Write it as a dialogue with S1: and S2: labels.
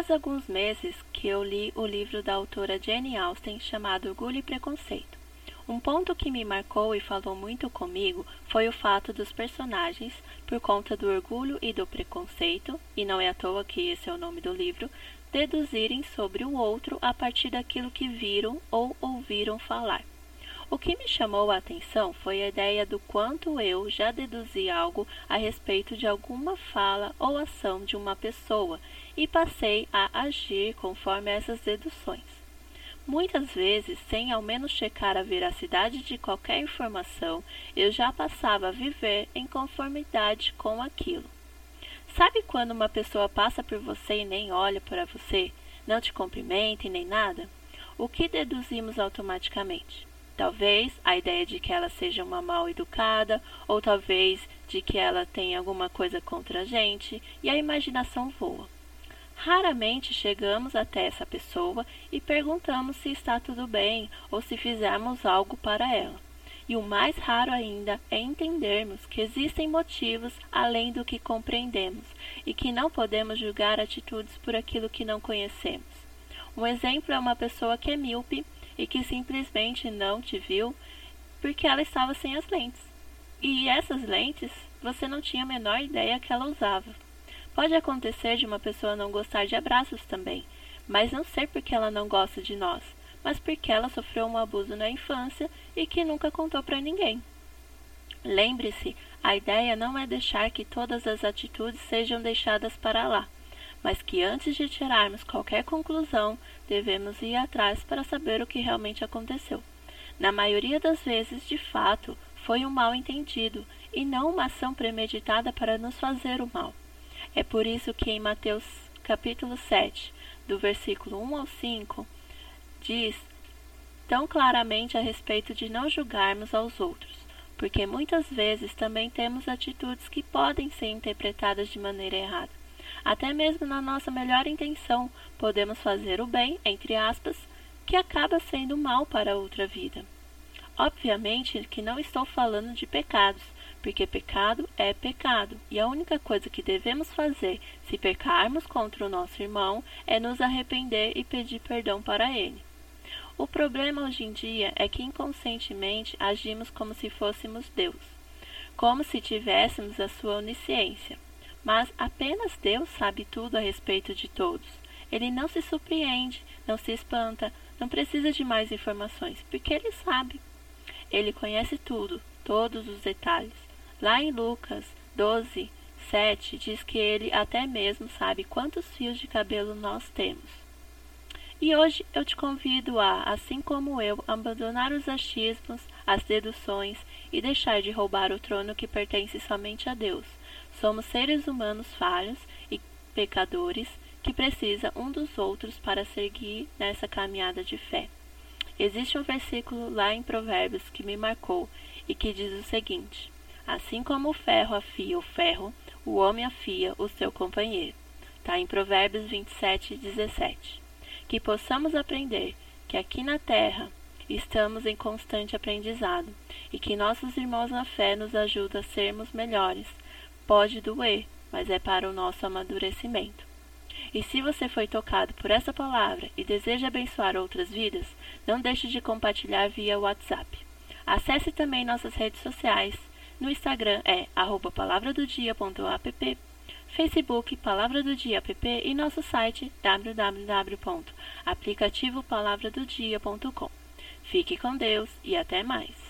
S1: Faz alguns meses que eu li o livro da autora Jane Austen chamado Orgulho e Preconceito. Um ponto que me marcou e falou muito comigo foi o fato dos personagens, por conta do orgulho e do preconceito, e não é à toa que esse é o nome do livro, deduzirem sobre o outro a partir daquilo que viram ou ouviram falar. O que me chamou a atenção foi a ideia do quanto eu já deduzi algo a respeito de alguma fala ou ação de uma pessoa e passei a agir conforme essas deduções. Muitas vezes, sem ao menos checar a veracidade de qualquer informação, eu já passava a viver em conformidade com aquilo. Sabe quando uma pessoa passa por você e nem olha para você, não te cumprimenta e nem nada? O que deduzimos automaticamente? Talvez a ideia de que ela seja uma mal educada, ou talvez de que ela tenha alguma coisa contra a gente, e a imaginação voa. Raramente chegamos até essa pessoa e perguntamos se está tudo bem ou se fizermos algo para ela. E o mais raro ainda é entendermos que existem motivos além do que compreendemos e que não podemos julgar atitudes por aquilo que não conhecemos. Um exemplo é uma pessoa que é míope e que simplesmente não te viu porque ela estava sem as lentes. E essas lentes você não tinha a menor ideia que ela usava. Pode acontecer de uma pessoa não gostar de abraços também, mas não ser porque ela não gosta de nós, mas porque ela sofreu um abuso na infância e que nunca contou para ninguém. Lembre-se, a ideia não é deixar que todas as atitudes sejam deixadas para lá mas que antes de tirarmos qualquer conclusão, devemos ir atrás para saber o que realmente aconteceu. Na maioria das vezes, de fato, foi um mal entendido e não uma ação premeditada para nos fazer o mal. É por isso que em Mateus capítulo 7, do versículo 1 ao 5, diz tão claramente a respeito de não julgarmos aos outros, porque muitas vezes também temos atitudes que podem ser interpretadas de maneira errada. Até mesmo na nossa melhor intenção, podemos fazer o bem, entre aspas, que acaba sendo mal para outra vida. Obviamente que não estou falando de pecados, porque pecado é pecado, e a única coisa que devemos fazer se pecarmos contra o nosso irmão é nos arrepender e pedir perdão para ele. O problema hoje em dia é que inconscientemente agimos como se fôssemos Deus, como se tivéssemos a sua onisciência. Mas apenas Deus sabe tudo a respeito de todos. Ele não se surpreende, não se espanta, não precisa de mais informações, porque ele sabe. Ele conhece tudo, todos os detalhes. Lá em Lucas 12, 7 diz que ele até mesmo sabe quantos fios de cabelo nós temos. E hoje eu te convido a, assim como eu, abandonar os achismos, as deduções e deixar de roubar o trono que pertence somente a Deus Somos seres humanos falhos e pecadores que precisam um dos outros para seguir nessa caminhada de fé. Existe um versículo lá em Provérbios que me marcou e que diz o seguinte: Assim como o ferro afia o ferro, o homem afia o seu companheiro. Está em Provérbios 27, 17. Que possamos aprender que aqui na terra estamos em constante aprendizado e que nossos irmãos na fé nos ajudam a sermos melhores Pode doer, mas é para o nosso amadurecimento. E se você foi tocado por essa palavra e deseja abençoar outras vidas, não deixe de compartilhar via WhatsApp. Acesse também nossas redes sociais. No Instagram é palavradodia.app, Facebook Palavra do Dia app e nosso site www.aplicativopalavradodia.com. Fique com Deus e até mais.